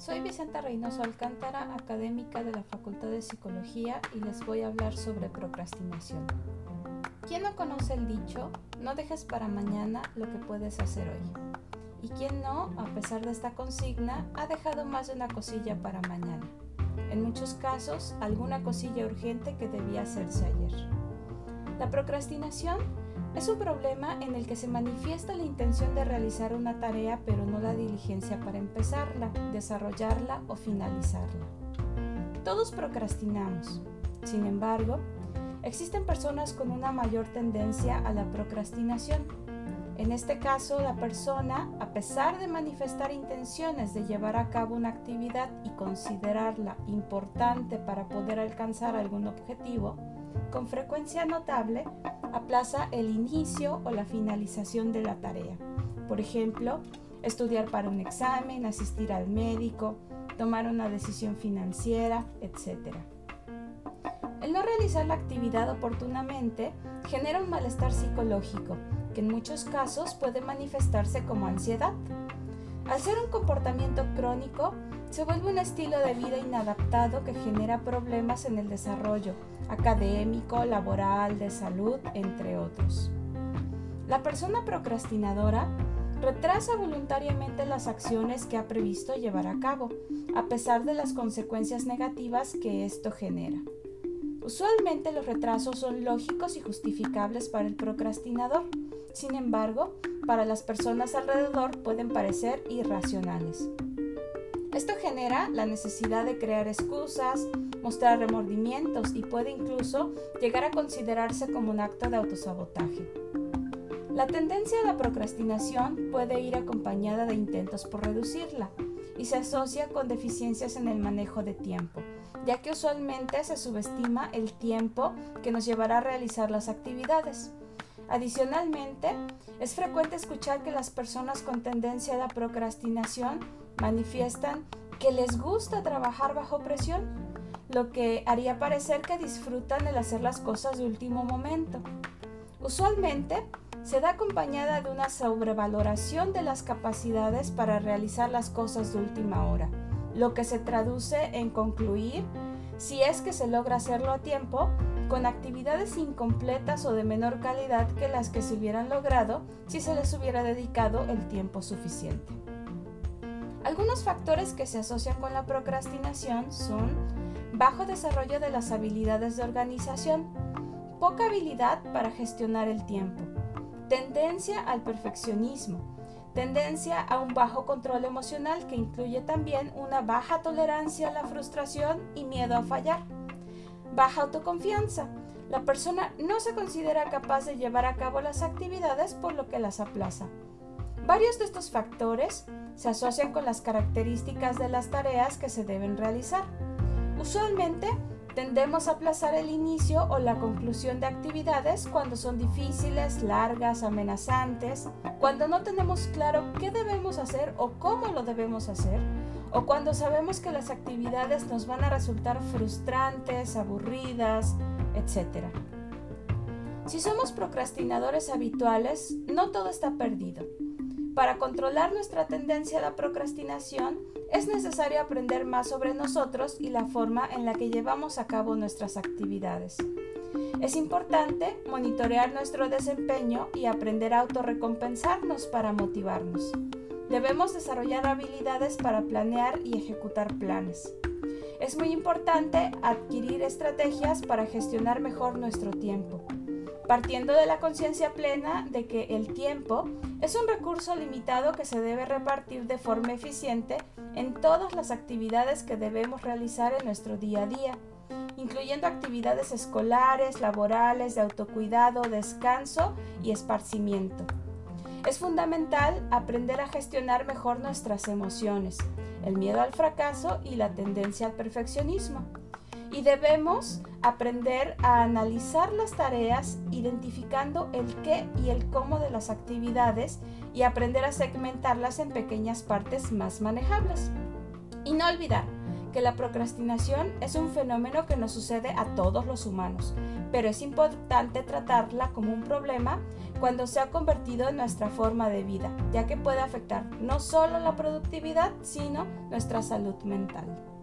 Soy Vicenta Reynoso Alcántara, académica de la Facultad de Psicología y les voy a hablar sobre procrastinación. ¿Quién no conoce el dicho, no dejes para mañana lo que puedes hacer hoy? ¿Y quién no, a pesar de esta consigna, ha dejado más de una cosilla para mañana? En muchos casos, alguna cosilla urgente que debía hacerse ayer. La procrastinación es un problema en el que se manifiesta la intención de realizar una tarea pero no la diligencia para empezarla, desarrollarla o finalizarla. Todos procrastinamos. Sin embargo, existen personas con una mayor tendencia a la procrastinación. En este caso, la persona, a pesar de manifestar intenciones de llevar a cabo una actividad y considerarla importante para poder alcanzar algún objetivo, con frecuencia notable, aplaza el inicio o la finalización de la tarea. Por ejemplo, estudiar para un examen, asistir al médico, tomar una decisión financiera, etc. El no realizar la actividad oportunamente genera un malestar psicológico que en muchos casos puede manifestarse como ansiedad. Al ser un comportamiento crónico, se vuelve un estilo de vida inadaptado que genera problemas en el desarrollo académico, laboral, de salud, entre otros. La persona procrastinadora retrasa voluntariamente las acciones que ha previsto llevar a cabo, a pesar de las consecuencias negativas que esto genera. Usualmente los retrasos son lógicos y justificables para el procrastinador, sin embargo, para las personas alrededor pueden parecer irracionales. Esto genera la necesidad de crear excusas, mostrar remordimientos y puede incluso llegar a considerarse como un acto de autosabotaje. La tendencia a la procrastinación puede ir acompañada de intentos por reducirla y se asocia con deficiencias en el manejo de tiempo, ya que usualmente se subestima el tiempo que nos llevará a realizar las actividades. Adicionalmente, es frecuente escuchar que las personas con tendencia a la procrastinación manifiestan que les gusta trabajar bajo presión, lo que haría parecer que disfrutan el hacer las cosas de último momento. Usualmente se da acompañada de una sobrevaloración de las capacidades para realizar las cosas de última hora, lo que se traduce en concluir, si es que se logra hacerlo a tiempo, con actividades incompletas o de menor calidad que las que se hubieran logrado si se les hubiera dedicado el tiempo suficiente. Algunos factores que se asocian con la procrastinación son bajo desarrollo de las habilidades de organización, poca habilidad para gestionar el tiempo, tendencia al perfeccionismo, tendencia a un bajo control emocional que incluye también una baja tolerancia a la frustración y miedo a fallar, baja autoconfianza, la persona no se considera capaz de llevar a cabo las actividades por lo que las aplaza. Varios de estos factores se asocian con las características de las tareas que se deben realizar. Usualmente tendemos a aplazar el inicio o la conclusión de actividades cuando son difíciles, largas, amenazantes, cuando no tenemos claro qué debemos hacer o cómo lo debemos hacer, o cuando sabemos que las actividades nos van a resultar frustrantes, aburridas, etc. Si somos procrastinadores habituales, no todo está perdido. Para controlar nuestra tendencia a la procrastinación, es necesario aprender más sobre nosotros y la forma en la que llevamos a cabo nuestras actividades. Es importante monitorear nuestro desempeño y aprender a autorrecompensarnos para motivarnos. Debemos desarrollar habilidades para planear y ejecutar planes. Es muy importante adquirir estrategias para gestionar mejor nuestro tiempo partiendo de la conciencia plena de que el tiempo es un recurso limitado que se debe repartir de forma eficiente en todas las actividades que debemos realizar en nuestro día a día, incluyendo actividades escolares, laborales, de autocuidado, descanso y esparcimiento. Es fundamental aprender a gestionar mejor nuestras emociones, el miedo al fracaso y la tendencia al perfeccionismo y debemos aprender a analizar las tareas identificando el qué y el cómo de las actividades y aprender a segmentarlas en pequeñas partes más manejables. Y no olvidar que la procrastinación es un fenómeno que nos sucede a todos los humanos, pero es importante tratarla como un problema cuando se ha convertido en nuestra forma de vida, ya que puede afectar no solo la productividad, sino nuestra salud mental.